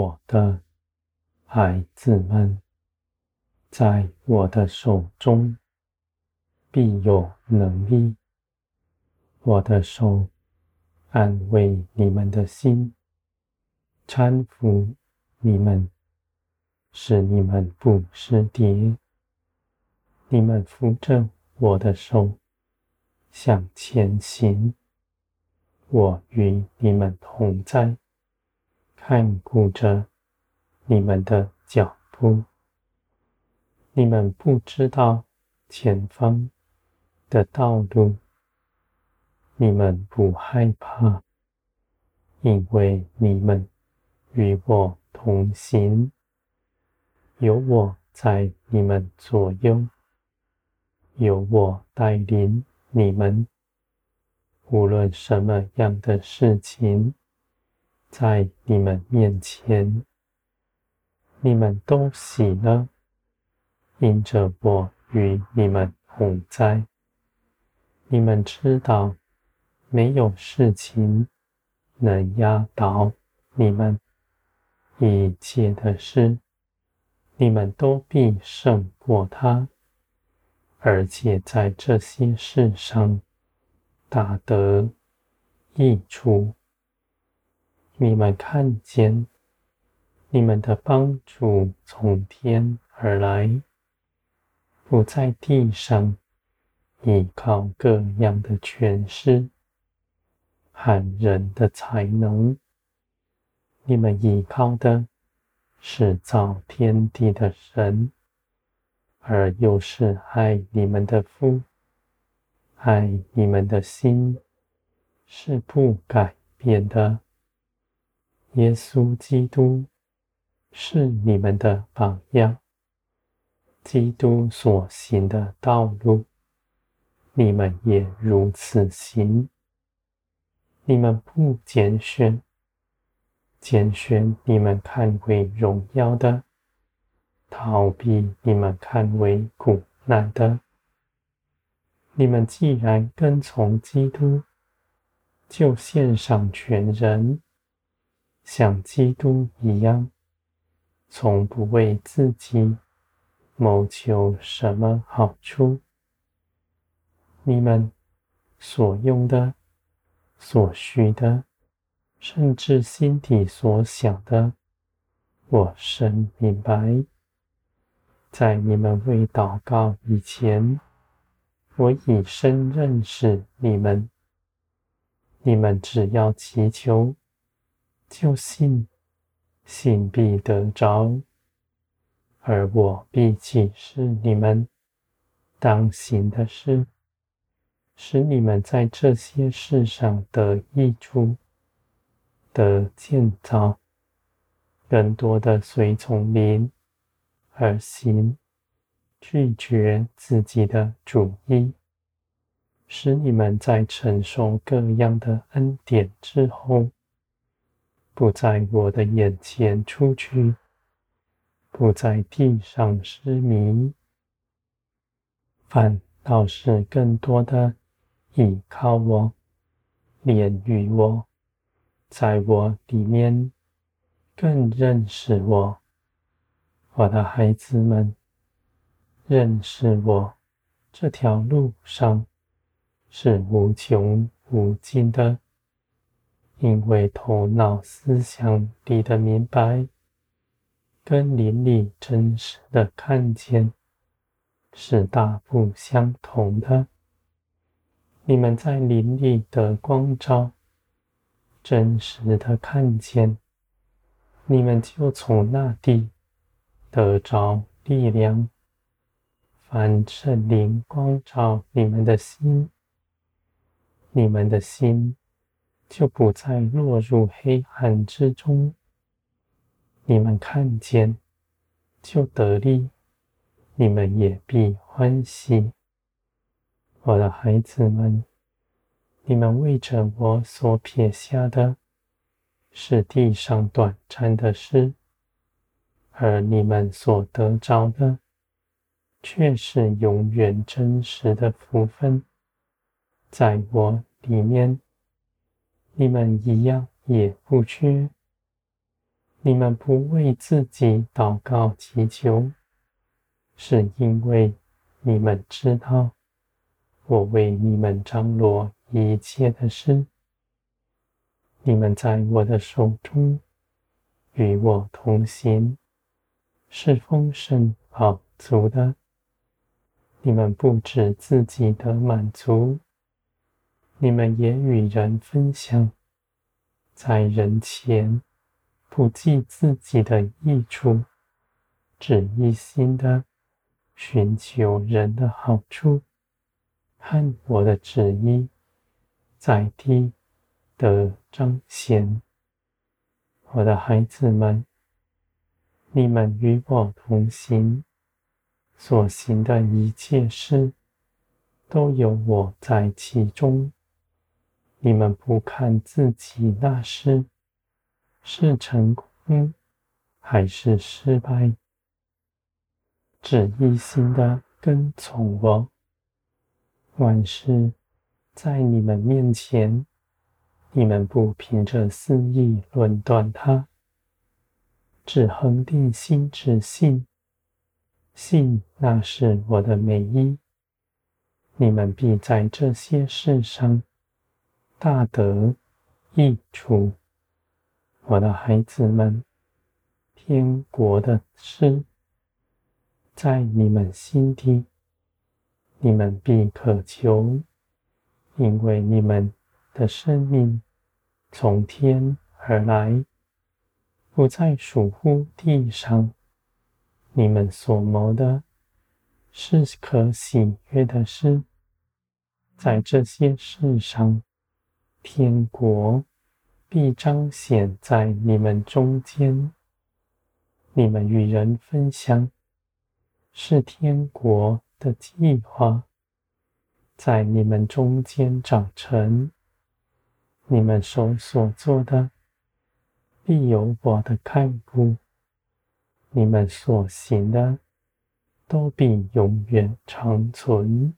我的孩子们，在我的手中必有能力。我的手安慰你们的心，搀扶你们，使你们不失跌。你们扶着我的手向前行，我与你们同在，看顾着你们的脚步。你们不知道前方的道路，你们不害怕，因为你们与我同行，有我在你们左右。有我带领你们，无论什么样的事情，在你们面前，你们都喜乐，因着我与你们同在。你们知道，没有事情能压倒你们，一切的事，你们都必胜过他。而且在这些事上大得益处。你们看见，你们的帮助从天而来，不在地上依靠各样的权势和人的才能。你们依靠的是造天地的神。而又是爱你们的父，爱你们的心是不改变的。耶稣基督是你们的榜样，基督所行的道路，你们也如此行。你们不拣选，拣选你们看为荣耀的。逃避你们看为苦难的，你们既然跟从基督，就献上全人，像基督一样，从不为自己谋求什么好处。你们所用的、所需的，甚至心底所想的，我深明白。在你们未祷告以前，我已深认识你们。你们只要祈求，就信，信必得着，而我必启示你们当行的事，使你们在这些事上得益处，得建造，更多的随从灵。而行，拒绝自己的主意，使你们在承受各样的恩典之后，不在我的眼前出去，不在地上失迷，反倒是更多的倚靠我，怜于我，在我里面更认识我。我的孩子们，认识我这条路上是无穷无尽的，因为头脑思想里的明白，跟灵里真实的看见是大不相同的。你们在灵里的光照，真实的看见，你们就从那地。得着力量，凡圣灵光照你们的心，你们的心就不再落入黑暗之中。你们看见就得力，你们也必欢喜。我的孩子们，你们为着我所撇下的，是地上短暂的事。而你们所得着的，却是永远真实的福分，在我里面，你们一样也不缺。你们不为自己祷告祈求，是因为你们知道，我为你们张罗一切的事。你们在我的手中与我同行，是丰盛饱足的。你们不止自己的满足，你们也与人分享，在人前。不计自己的益处，只一心的寻求人的好处，和我的旨意在地的彰显。我的孩子们，你们与我同行，所行的一切事，都有我在其中。你们不看自己那事。是成功还是失败？只一心的跟从我。万事在你们面前，你们不凭着私意论断它，只恒定心志信，信那是我的美意。你们必在这些事上大得益处。我的孩子们，天国的事在你们心底，你们必渴求，因为你们的生命从天而来，不再属乎地上。你们所谋的是可喜悦的事，在这些事上，天国。必彰显在你们中间，你们与人分享，是天国的计划，在你们中间长成。你们手所做的，必有我的看顾；你们所行的，都必永远长存。